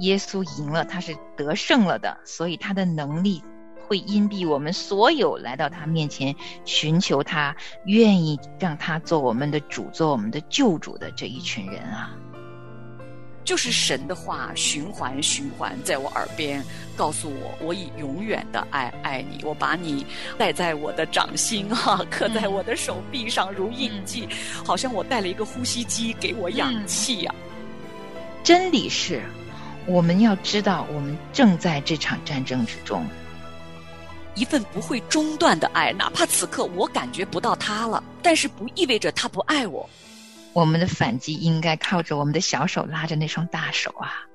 耶稣赢了，他是得胜了的，所以他的能力会荫蔽我们所有来到他面前寻求他、愿意让他做我们的主、做我们的救主的这一群人啊。就是神的话循环循环在我耳边告诉我，我以永远的爱爱你，我把你戴在我的掌心哈，刻在我的手臂上如印记，好像我带了一个呼吸机给我氧气呀。真理是，我们要知道，我们正在这场战争之中，一份不会中断的爱，哪怕此刻我感觉不到他了，但是不意味着他不爱我。我们的反击应该靠着我们的小手拉着那双大手啊！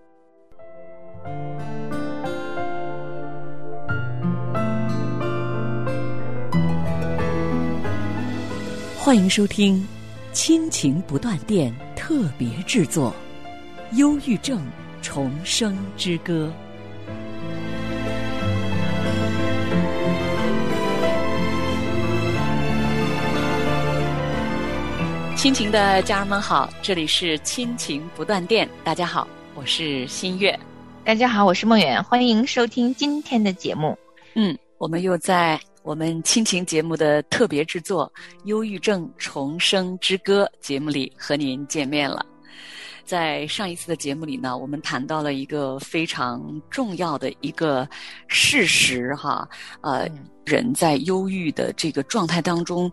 欢迎收听《亲情不断电》特别制作，《忧郁症重生之歌》。亲情的家人们好，这里是亲情不断电。大家好，我是新月。大家好，我是梦远。欢迎收听今天的节目。嗯，我们又在我们亲情节目的特别制作《忧郁症重生之歌》节目里和您见面了。在上一次的节目里呢，我们谈到了一个非常重要的一个事实哈，呃，人在忧郁的这个状态当中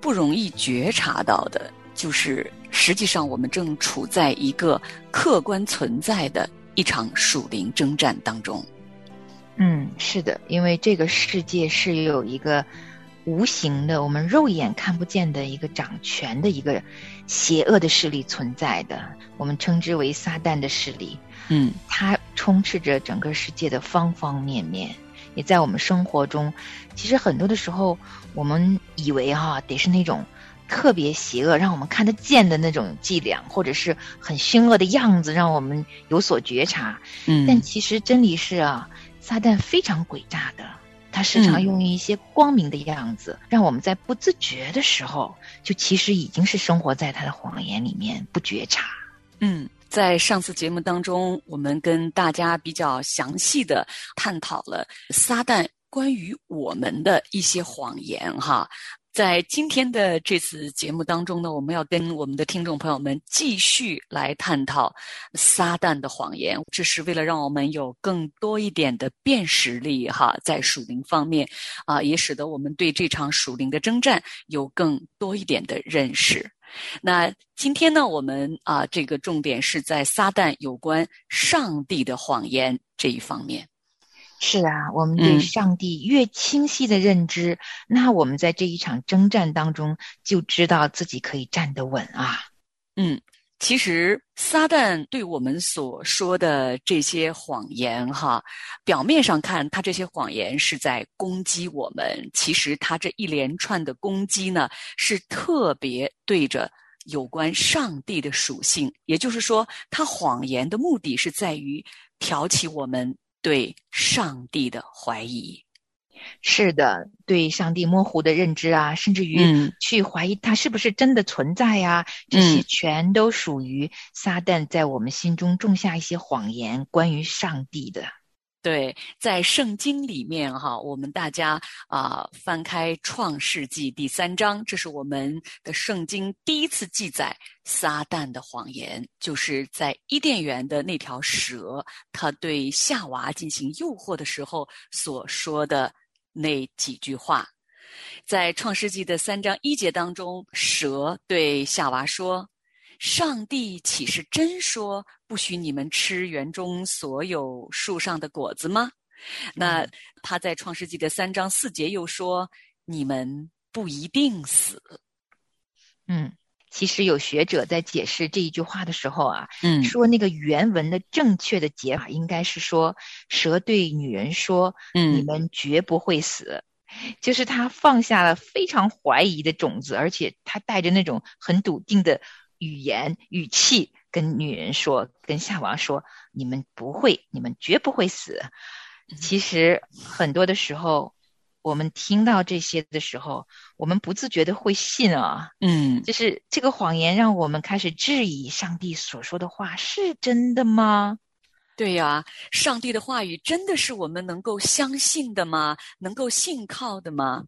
不容易觉察到的。就是实际上，我们正处在一个客观存在的一场属灵征战当中。嗯，是的，因为这个世界是有一个无形的、我们肉眼看不见的一个掌权的一个邪恶的势力存在的，我们称之为撒旦的势力。嗯，它充斥着整个世界的方方面面，也在我们生活中。其实很多的时候，我们以为哈得是那种。特别邪恶，让我们看得见的那种伎俩，或者是很凶恶的样子，让我们有所觉察。嗯，但其实真理是啊，撒旦非常诡诈的，他时常用一些光明的样子，让我们在不自觉的时候，就其实已经是生活在他的谎言里面，不觉察。嗯，在上次节目当中，我们跟大家比较详细的探讨了撒旦关于我们的一些谎言，哈。在今天的这次节目当中呢，我们要跟我们的听众朋友们继续来探讨撒旦的谎言，这是为了让我们有更多一点的辨识力哈，在属灵方面啊，也使得我们对这场属灵的征战有更多一点的认识。那今天呢，我们啊，这个重点是在撒旦有关上帝的谎言这一方面。是啊，我们对上帝越清晰的认知，那我们在这一场征战当中就知道自己可以站得稳啊。嗯，其实撒旦对我们所说的这些谎言，哈，表面上看他这些谎言是在攻击我们，其实他这一连串的攻击呢，是特别对着有关上帝的属性，也就是说，他谎言的目的是在于挑起我们。对上帝的怀疑，是的，对上帝模糊的认知啊，甚至于去怀疑他是不是真的存在呀，这些全都属于撒旦在我们心中种下一些谎言关于上帝的。对，在圣经里面哈，我们大家啊翻开创世纪第三章，这是我们的圣经第一次记载撒旦的谎言，就是在伊甸园的那条蛇，他对夏娃进行诱惑的时候所说的那几句话。在创世纪的三章一节当中，蛇对夏娃说。上帝岂是真说不许你们吃园中所有树上的果子吗？那他在创世纪的三章四节又说：“你们不一定死。”嗯，其实有学者在解释这一句话的时候啊，嗯，说那个原文的正确的解法应该是说，蛇对女人说：“嗯，你们绝不会死。”就是他放下了非常怀疑的种子，而且他带着那种很笃定的。语言语气跟女人说，跟夏娃说：“你们不会，你们绝不会死。”其实很多的时候，我们听到这些的时候，我们不自觉的会信啊。嗯，就是这个谎言让我们开始质疑上帝所说的话是真的吗？对呀，上帝的话语真的是我们能够相信的吗？能够信靠的吗？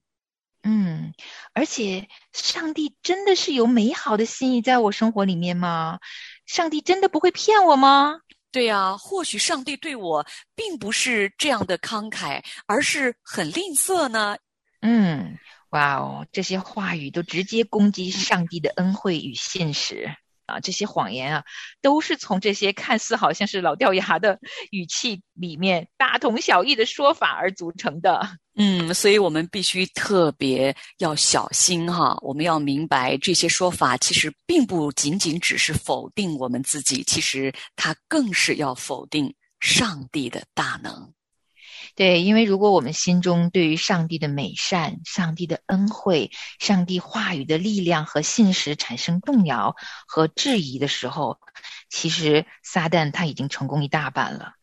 嗯，而且上帝真的是有美好的心意在我生活里面吗？上帝真的不会骗我吗？对呀，或许上帝对我并不是这样的慷慨，而是很吝啬呢。嗯，哇哦，这些话语都直接攻击上帝的恩惠与现实。啊，这些谎言啊，都是从这些看似好像是老掉牙的语气里面大同小异的说法而组成的。嗯，所以我们必须特别要小心哈。我们要明白，这些说法其实并不仅仅只是否定我们自己，其实它更是要否定上帝的大能。对，因为如果我们心中对于上帝的美善、上帝的恩惠、上帝话语的力量和信实产生动摇和质疑的时候，其实撒旦他已经成功一大半了。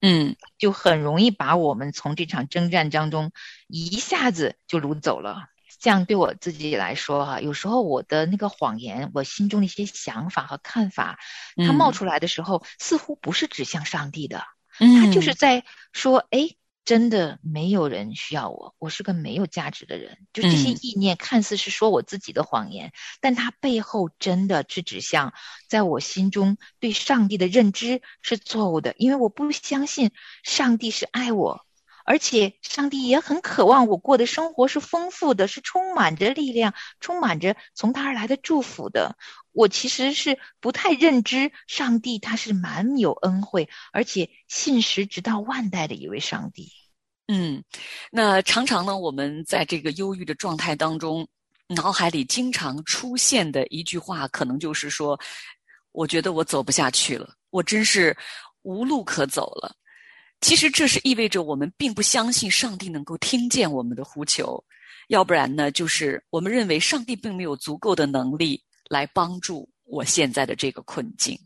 嗯，就很容易把我们从这场征战当中一下子就掳走了。这样对我自己来说，哈，有时候我的那个谎言，我心中的一些想法和看法，它冒出来的时候，似乎不是指向上帝的，它就是在说，哎。真的没有人需要我，我是个没有价值的人。就这些意念，看似是说我自己的谎言，但它背后真的是指向，在我心中对上帝的认知是错误的，因为我不相信上帝是爱我，而且上帝也很渴望我过的生活是丰富的，是充满着力量，充满着从他而来的祝福的。我其实是不太认知上帝，他是蛮有恩惠，而且信实直到万代的一位上帝。嗯，那常常呢，我们在这个忧郁的状态当中，脑海里经常出现的一句话，可能就是说：“我觉得我走不下去了，我真是无路可走了。”其实这是意味着我们并不相信上帝能够听见我们的呼求，要不然呢，就是我们认为上帝并没有足够的能力。来帮助我现在的这个困境。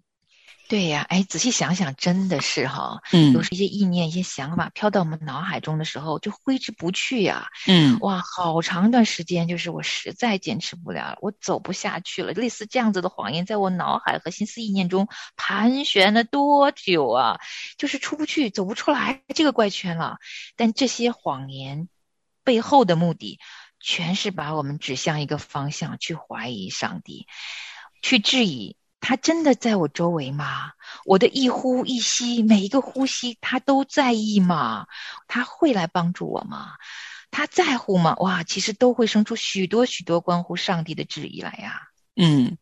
对呀，哎，仔细想想，真的是哈，嗯，有一些意念、一些想法飘到我们脑海中的时候，就挥之不去呀。嗯，哇，好长一段时间，就是我实在坚持不了，我走不下去了。类似这样子的谎言，在我脑海和心思意念中盘旋了多久啊？就是出不去，走不出来这个怪圈了。但这些谎言背后的目的。全是把我们指向一个方向，去怀疑上帝，去质疑他真的在我周围吗？我的一呼一吸，每一个呼吸，他都在意吗？他会来帮助我吗？他在乎吗？哇，其实都会生出许多许多关乎上帝的质疑来呀。嗯。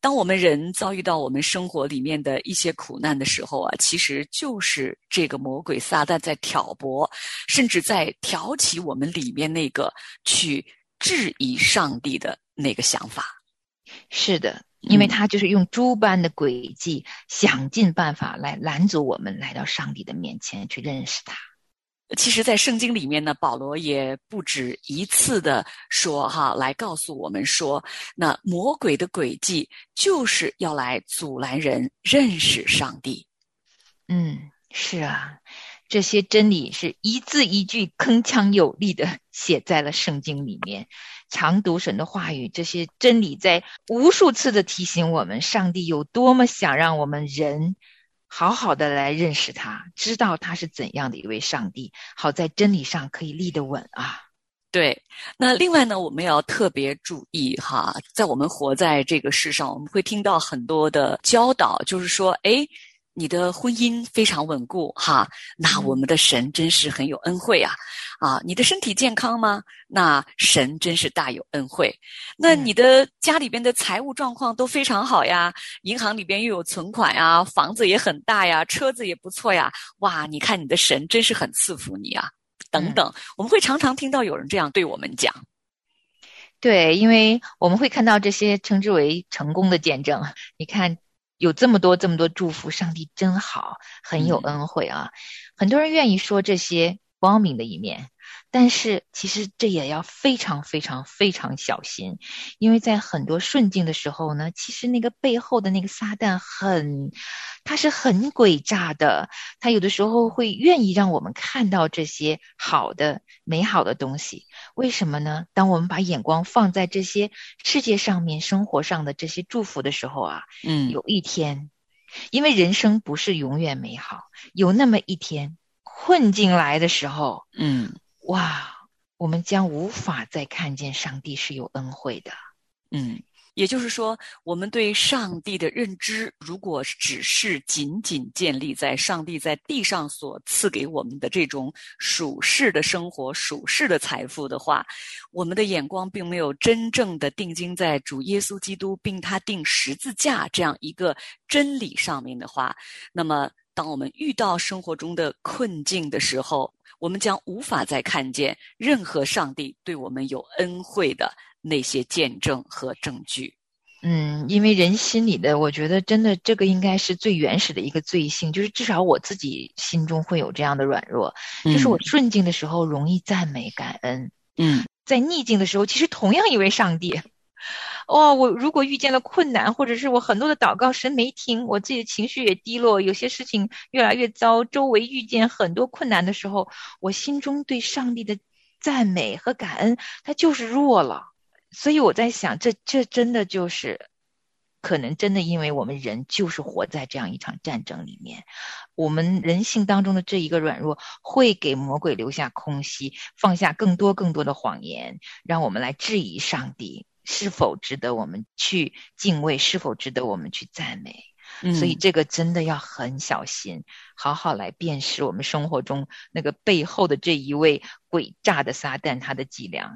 当我们人遭遇到我们生活里面的一些苦难的时候啊，其实就是这个魔鬼撒旦在挑拨，甚至在挑起我们里面那个去质疑上帝的那个想法。是的，因为他就是用诸般的诡计，想尽办法来拦阻我们来到上帝的面前去认识他。其实，在圣经里面呢，保罗也不止一次的说哈，来告诉我们说，那魔鬼的诡计就是要来阻拦人认识上帝。嗯，是啊，这些真理是一字一句铿锵有力的 写在了圣经里面。常读神的话语，这些真理在无数次的提醒我们，上帝有多么想让我们人。好好的来认识他，知道他是怎样的一位上帝，好在真理上可以立得稳啊。对，那另外呢，我们要特别注意哈，在我们活在这个世上，我们会听到很多的教导，就是说，哎。你的婚姻非常稳固，哈，那我们的神真是很有恩惠啊，啊，你的身体健康吗？那神真是大有恩惠。那你的家里边的财务状况都非常好呀，银行里边又有存款呀，房子也很大呀，车子也不错呀，哇，你看你的神真是很赐福你啊，等等，我们会常常听到有人这样对我们讲。对，因为我们会看到这些称之为成功的见证，你看。有这么多这么多祝福，上帝真好，很有恩惠啊！很多人愿意说这些光明的一面，但是其实这也要非常非常非常小心，因为在很多顺境的时候呢，其实那个背后的那个撒旦很，他是很诡诈的，他有的时候会愿意让我们看到这些好的美好的东西。为什么呢？当我们把眼光放在这些世界上面、生活上的这些祝福的时候啊，嗯，有一天因为人生不是永远美好，有那么一天困境来的时候，嗯哇，我们将无法再看见上帝是有恩惠的。嗯。也就是说，我们对上帝的认知，如果只是仅仅建立在上帝在地上所赐给我们的这种属世的生活、属世的财富的话，我们的眼光并没有真正的定睛在主耶稣基督并他定十字架这样一个真理上面的话，那么当我们遇到生活中的困境的时候，我们将无法再看见任何上帝对我们有恩惠的。那些见证和证据，嗯，因为人心里的，我觉得真的这个应该是最原始的一个罪性，就是至少我自己心中会有这样的软弱，就是我顺境的时候容易赞美感恩，嗯，在逆境的时候，其实同样一位上帝，哦，我如果遇见了困难，或者是我很多的祷告神没听，我自己的情绪也低落，有些事情越来越糟，周围遇见很多困难的时候，我心中对上帝的赞美和感恩，它就是弱了。所以我在想，这这真的就是，可能真的因为我们人就是活在这样一场战争里面，我们人性当中的这一个软弱，会给魔鬼留下空隙，放下更多更多的谎言，让我们来质疑上帝是否值得我们去敬畏，是否值得我们去赞美。所以这个真的要很小心，好好来辨识我们生活中那个背后的这一位诡诈的撒旦他的伎俩。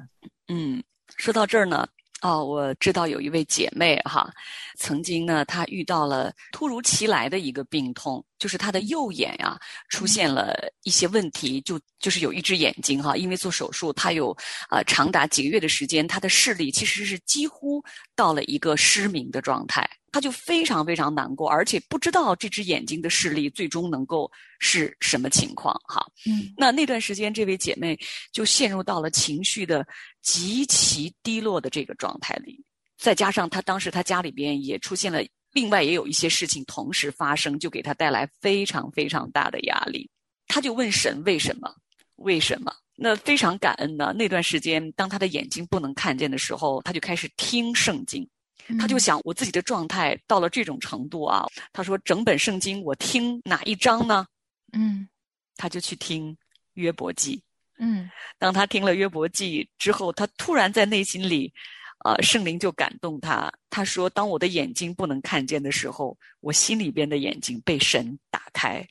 嗯。说到这儿呢，哦，我知道有一位姐妹哈，曾经呢，她遇到了突如其来的一个病痛，就是他的右眼呀出现了一些问题，就就是有一只眼睛哈，因为做手术，他有呃长达几个月的时间，他的视力其实是几乎到了一个失明的状态。他就非常非常难过，而且不知道这只眼睛的视力最终能够是什么情况。哈，嗯，那那段时间，这位姐妹就陷入到了情绪的极其低落的这个状态里，再加上她当时她家里边也出现了另外也有一些事情同时发生，就给他带来非常非常大的压力。他就问神为什么？为什么？那非常感恩呢。那段时间，当他的眼睛不能看见的时候，他就开始听圣经。他就想，我自己的状态到了这种程度啊。他说，整本圣经我听哪一章呢？嗯，他就去听约伯记。嗯，当他听了约伯记之后，他突然在内心里，呃，圣灵就感动他。他说，当我的眼睛不能看见的时候，我心里边的眼睛被神打开。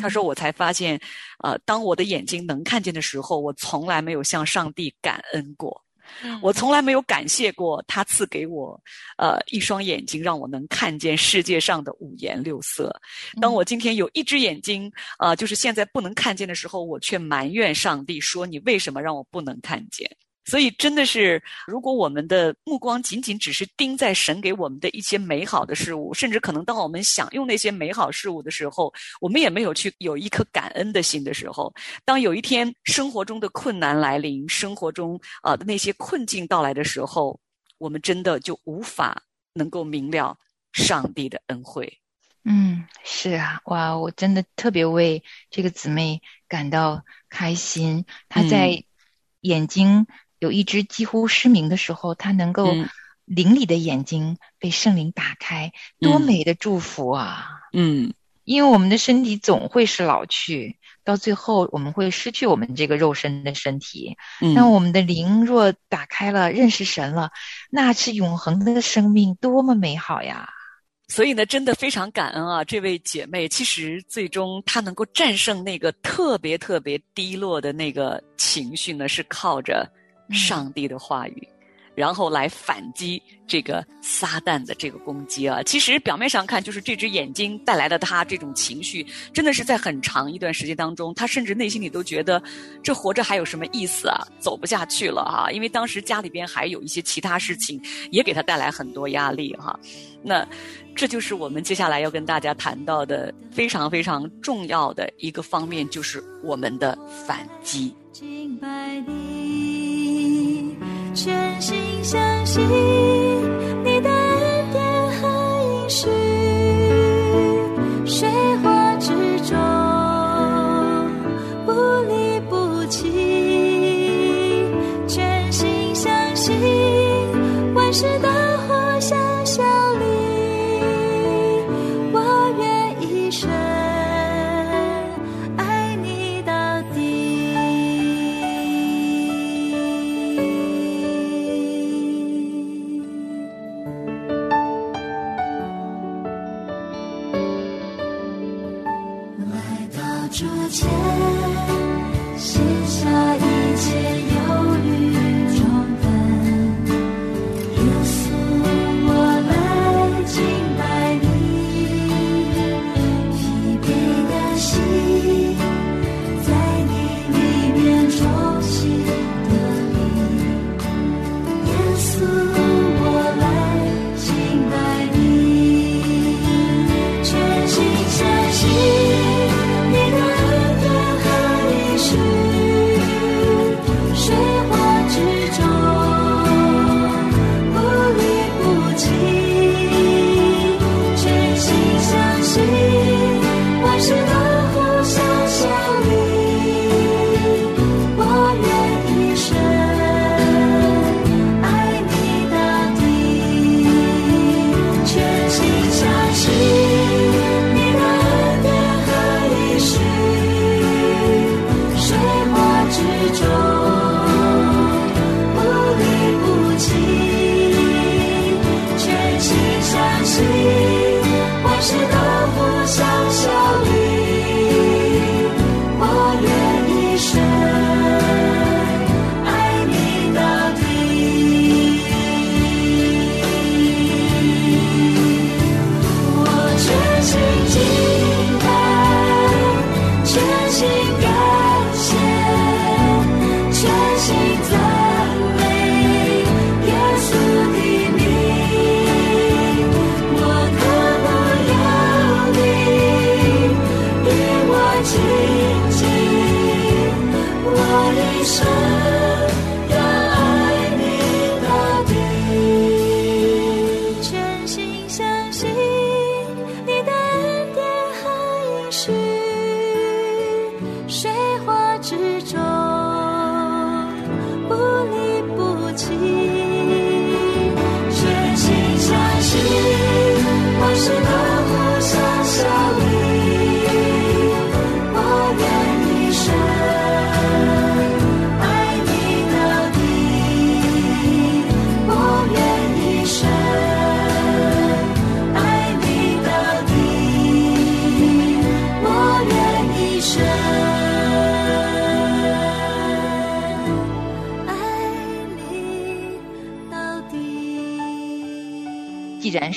他说，我才发现，呃，当我的眼睛能看见的时候，我从来没有向上帝感恩过。我从来没有感谢过他赐给我，呃，一双眼睛，让我能看见世界上的五颜六色。当我今天有一只眼睛，啊，就是现在不能看见的时候，我却埋怨上帝说：“你为什么让我不能看见？”所以，真的是，如果我们的目光仅仅只是盯在神给我们的一些美好的事物，甚至可能当我们享用那些美好事物的时候，我们也没有去有一颗感恩的心的时候，当有一天生活中的困难来临，生活中啊的那些困境到来的时候，我们真的就无法能够明了上帝的恩惠。嗯，是啊，哇，我真的特别为这个姊妹感到开心，她在眼睛。有一只几乎失明的时候，他能够灵里的眼睛被圣灵打开，多美的祝福啊！嗯，因为我们的身体总会是老去，到最后我们会失去我们这个肉身的身体。那我们的灵若打开了，认识神了，那是永恒的生命，多么美好呀！所以呢，真的非常感恩啊！这位姐妹，其实最终她能够战胜那个特别特别低落的那个情绪呢，是靠着。上帝的话语，然后来反击这个撒旦的这个攻击啊！其实表面上看，就是这只眼睛带来的他这种情绪，真的是在很长一段时间当中，他甚至内心里都觉得，这活着还有什么意思啊？走不下去了哈！因为当时家里边还有一些其他事情，也给他带来很多压力哈。那这就是我们接下来要跟大家谈到的非常非常重要的一个方面，就是我们的反击。全心相信。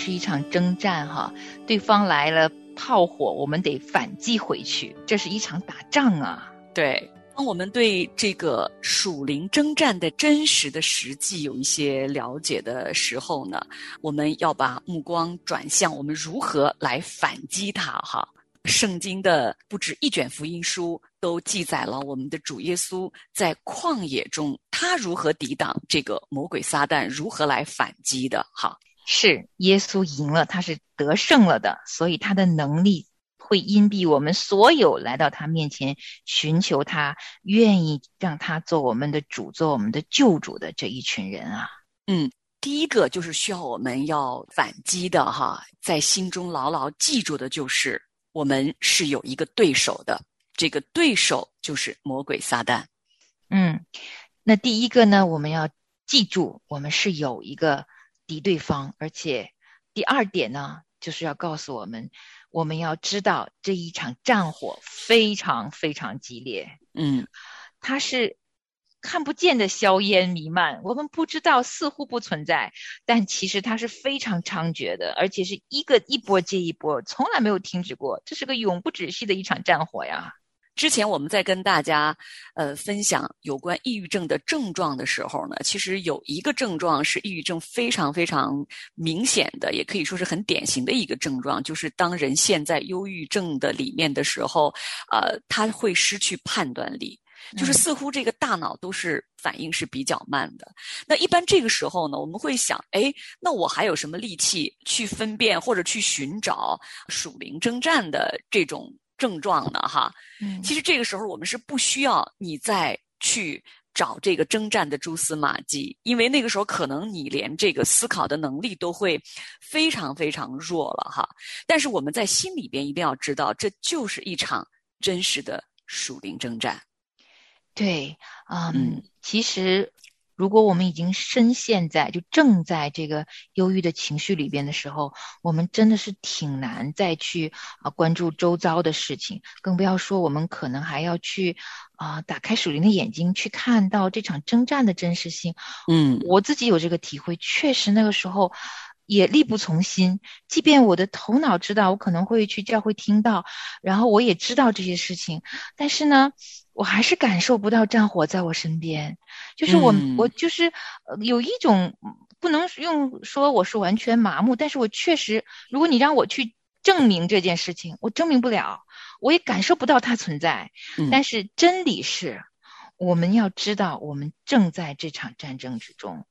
是一场征战哈，对方来了炮火，我们得反击回去，这是一场打仗啊。对，当我们对这个属灵征战的真实的实际有一些了解的时候呢，我们要把目光转向我们如何来反击它哈。圣经的不止一卷福音书都记载了我们的主耶稣在旷野中，他如何抵挡这个魔鬼撒旦，如何来反击的哈。是耶稣赢了，他是得胜了的，所以他的能力会荫蔽我们所有来到他面前寻求他、愿意让他做我们的主、做我们的救主的这一群人啊。嗯，第一个就是需要我们要反击的哈，在心中牢牢记住的就是我们是有一个对手的，这个对手就是魔鬼撒旦。嗯，那第一个呢，我们要记住，我们是有一个敌对方，而且第二点呢，就是要告诉我们，我们要知道这一场战火非常非常激烈，嗯它是看不见的硝烟弥漫，我们不知道，似乎不存在，但其实它是非常猖獗的，而且是一个一波接一波，从来没有停止过，这是个永不止息的一场战火呀。之前我们在跟大家呃分享有关抑郁症的症状的时候呢，其实有一个症状是抑郁症非常非常明显的，也可以说是很典型的一个症状，就是当人陷在忧郁症的里面的时候，呃，他会失去判断力。就是似乎这个大脑都是反应是比较慢的。那一般这个时候呢，我们会想，哎，那我还有什么力气去分辨或者去寻找属灵征战的这种症状呢？哈，嗯其实这个时候我们是不需要你再去找这个征战的蛛丝马迹，因为那个时候可能你连这个思考的能力都会非常非常弱了哈。但是我们在心里边一定要知道，这就是一场真实的属灵征战。对，嗯，嗯其实如果我们已经深陷在就正在这个忧郁的情绪里边的时候，我们真的是挺难再去啊关注周遭的事情，更不要说我们可能还要去啊打开属灵的眼睛去看到这场征战的真实性。嗯我自己有这个体会，确实那个时候也力不从心。即便我的头脑知道我可能会去教会听到，然后我也知道这些事情，但是呢，我还是感受不到战火在我身边。就是我，嗯我就是呃有一种不能用说我是完全麻木，但是我确实，如果你让我去证明这件事情，我证明不了，我也感受不到它存在。嗯但是真理是，我们要知道，我们正在这场战争之中。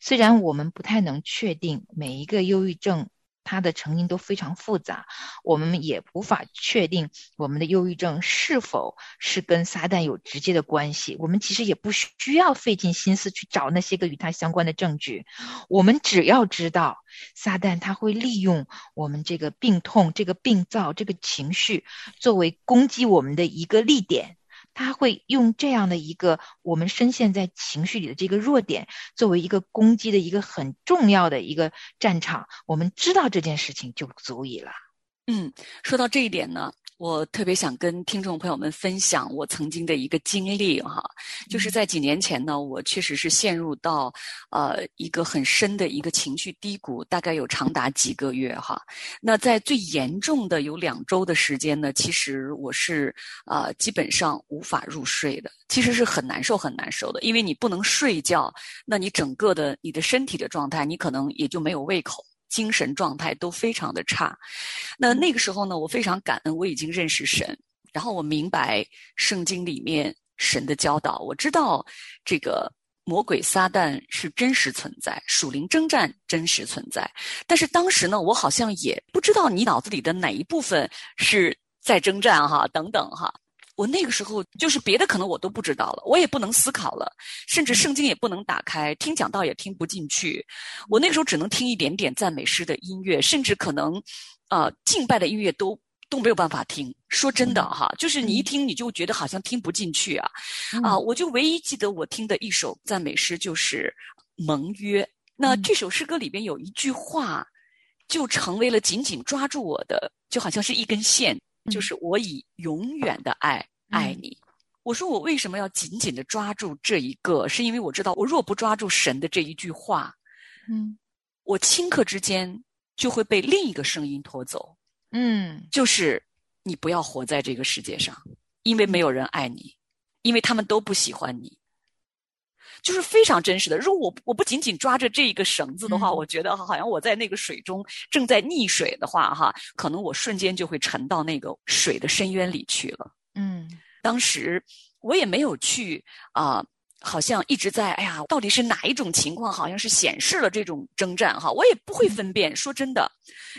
虽然我们不太能确定每一个忧郁症它的成因都非常复杂，我们也无法确定我们的忧郁症是否是跟撒旦有直接的关系。我们其实也不需要费尽心思去找那些个与它相关的证据，我们只要知道撒旦他会利用我们这个病痛、这个病灶、这个情绪作为攻击我们的一个利点。他会用这样的一个我们深陷在情绪里的这个弱点，作为一个攻击的一个很重要的一个战场。我们知道这件事情就足以了。嗯，说到这一点呢，我特别想跟听众朋友们分享我曾经的一个经历哈，就是在几年前呢，我确实是陷入到呃一个很深的一个情绪低谷，大概有长达几个月哈。那在最严重的有两周的时间呢，其实我是呃基本上无法入睡的，其实是很难受很难受的，因为你不能睡觉，那你整个的你的身体的状态，你可能也就没有胃口。精神状态都非常的差，那那个时候呢，我非常感恩，我已经认识神，然后我明白圣经里面神的教导，我知道这个魔鬼撒旦是真实存在，属灵征战真实存在。但是当时呢，我好像也不知道你脑子里的哪一部分是在征战哈，等等哈。我那个时候就是别的可能我都不知道了，我也不能思考了，甚至圣经也不能打开，听讲道也听不进去。我那个时候只能听一点点赞美诗的音乐，甚至可能，呃，敬拜的音乐都都没有办法听。说真的哈，就是你一听你就觉得好像听不进去啊，啊，我就唯一记得我听的一首赞美诗就是《盟约》。那这首诗歌里边有一句话，就成为了紧紧抓住我的，就好像是一根线。就是我以永远的爱爱你。我说我为什么要紧紧的抓住这一个？是因为我知道，我若不抓住神的这一句话，嗯，我顷刻之间就会被另一个声音拖走。嗯，就是你不要活在这个世界上，因为没有人爱你，因为他们都不喜欢你。就是非常真实的。如果我我不仅仅抓着这一个绳子的话，嗯我觉得好像我在那个水中正在溺水的话，哈，可能我瞬间就会沉到那个水的深渊里去了。嗯当时我也没有去啊、好像一直在哎呀，到底是哪一种情况，好像是显示了这种征战哈，我也不会分辨。说真的，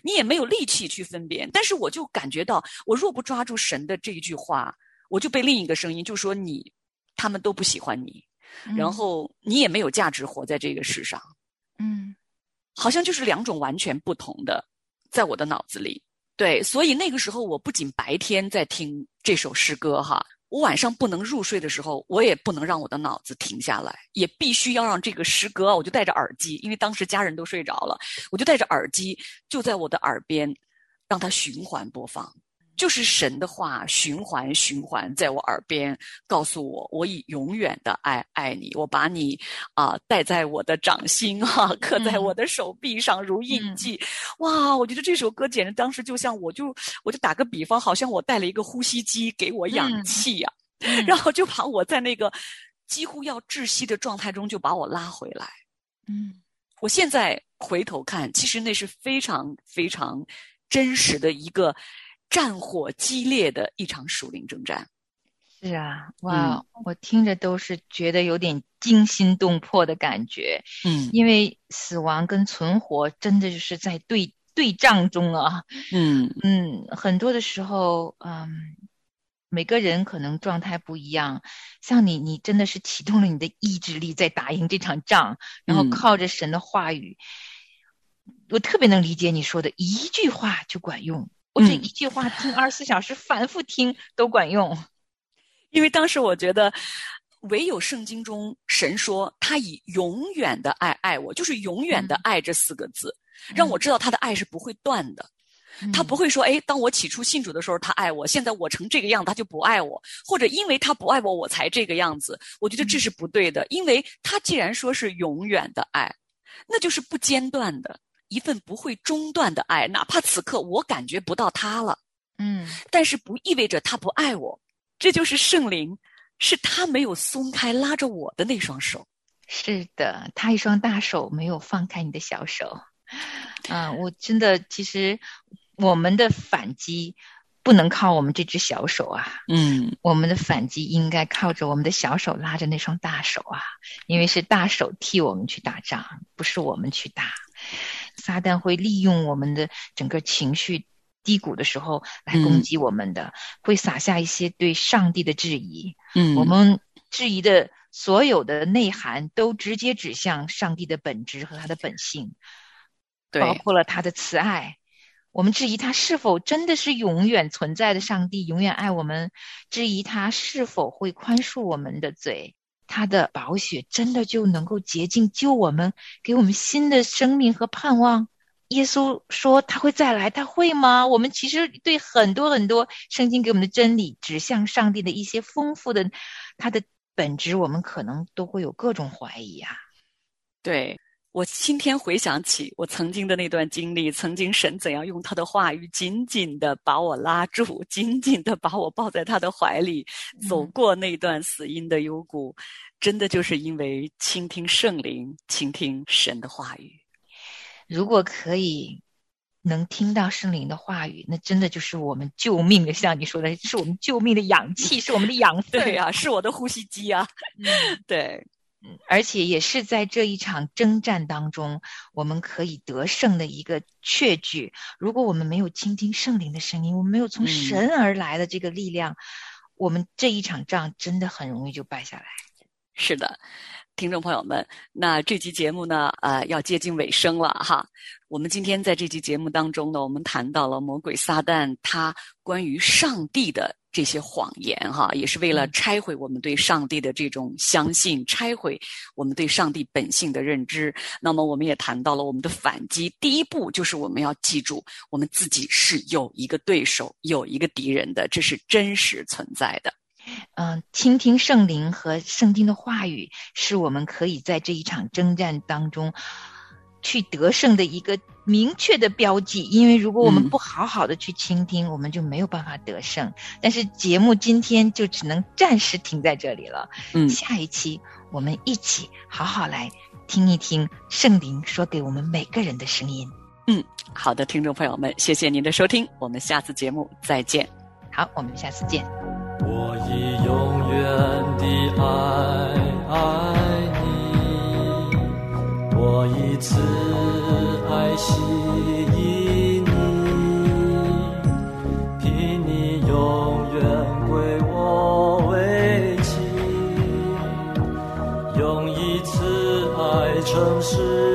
你也没有力气去分辨。但是我就感觉到，我若不抓住神的这一句话，我就被另一个声音就说你，他们都不喜欢你。然后你也没有价值活在这个世上，嗯好像就是两种完全不同的，在我的脑子里。对，所以那个时候我不仅白天在听这首诗歌哈，我晚上不能入睡的时候，我也不能让我的脑子停下来，也必须要让这个诗歌，我就戴着耳机，因为当时家人都睡着了，我就戴着耳机就在我的耳边，让它循环播放。就是神的话循环循环在我耳边告诉我，我以永远的爱爱你，我把你啊、戴在我的掌心哈、刻在我的手臂上如印记。哇，我觉得这首歌简直当时就像我就我就打个比方，好像我带了一个呼吸机给我氧嗯气呀、嗯 然后就把我在那个几乎要窒息的状态中就把我拉回来。嗯我现在回头看，其实那是非常非常真实的一个战火激烈的一场属灵征战。是啊，哇，我听着都是觉得有点惊心动魄的感觉，嗯因为死亡跟存活真的就是在对对仗中啊，嗯嗯，很多的时候，嗯，每个人可能状态不一样。像你，你真的是启动了你的意志力在打赢这场仗，然后嗯靠着神的话语，我特别能理解你说的，一句话就管用。我这嗯一句话听二十四小时反复听都管用。因为当时我觉得，唯有圣经中神说他以永远的爱爱我，就是永远的爱这四个字，让我知道他的爱是不会断的。他不会说，哎，当我起初信主的时候，他爱我，现在我成这个样，他就不爱我，或者因为他不爱我，我才这个样子。我觉得这是不对的，因为他既然说是永远的爱，那就是不间断的一份不会中断的爱，哪怕此刻我感觉不到他了，嗯但是不意味着他不爱我。这就是圣灵，是他没有松开拉着我的那双手。是的，他一双大手没有放开你的小手。嗯、我真的其实我们的反击不能靠我们这只小手啊，嗯我们的反击应该靠着我们的小手拉着那双大手啊，因为是大手替我们去打仗，不是我们去打。撒旦会利用我们的整个情绪低谷的时候来攻嗯击我们的，会撒下一些对上帝的质疑。嗯，我们质疑的所有的内涵都直接指向上帝的本质和他的本性，包括了他的慈爱。我们质疑他是否真的是永远存在的上帝，永远爱我们；质疑他是否会宽恕我们的罪。他的宝血真的就能够洁净救我们，给我们新的生命和盼望。耶稣说他会再来，他会吗？我们其实对很多很多圣经给我们的真理，指向上帝的一些丰富的他的本质，我们可能都会有各种怀疑啊。对，我今天回想起我曾经的那段经历，曾经神怎样用他的话语紧紧的把我拉住，紧紧的把我抱在他的怀里，走嗯过那段死荫的幽谷，真的就是因为倾听圣灵，倾听神的话语。如果可以能听到圣灵的话语，那真的就是我们救命的，像你说的，是我们救命的氧气，是我们的养分。对呀、是我的呼吸机啊、嗯 对，而且也是在这一场征战当中，我们可以得胜的一个确据。如果我们没有倾听圣灵的声音，我们没有从嗯神而来的这个力量，我们这一场仗真的很容易就败下来。是的，听众朋友们，那这期节目呢，呃，要接近尾声了哈。我们今天在这期节目当中呢，我们谈到了魔鬼撒旦他关于上帝的这些谎言哈，也是为了嗯拆毁我们对上帝的这种相信，拆毁我们对上帝本性的认知。那么，我们也谈到了我们的反击，第一步就是我们要记住，我们自己是有一个对手，有一个敌人的，这是真实存在的。嗯，倾听圣灵和圣经的话语，是我们可以在这一场征战当中去得胜的一个明确的标记。因为如果我嗯们不好好的去倾听，我们就没有办法得胜。但是节目今天就只能暂时停在这里了。嗯下一期我们一起好好来听一听圣灵说给我们每个人的声音。嗯好的，听众朋友们，谢谢您的收听，我们下次节目再见。好，我们下次见。我以永远的爱爱你，我以慈爱吸引你，凭你永远归我为妻，用一次爱诚实。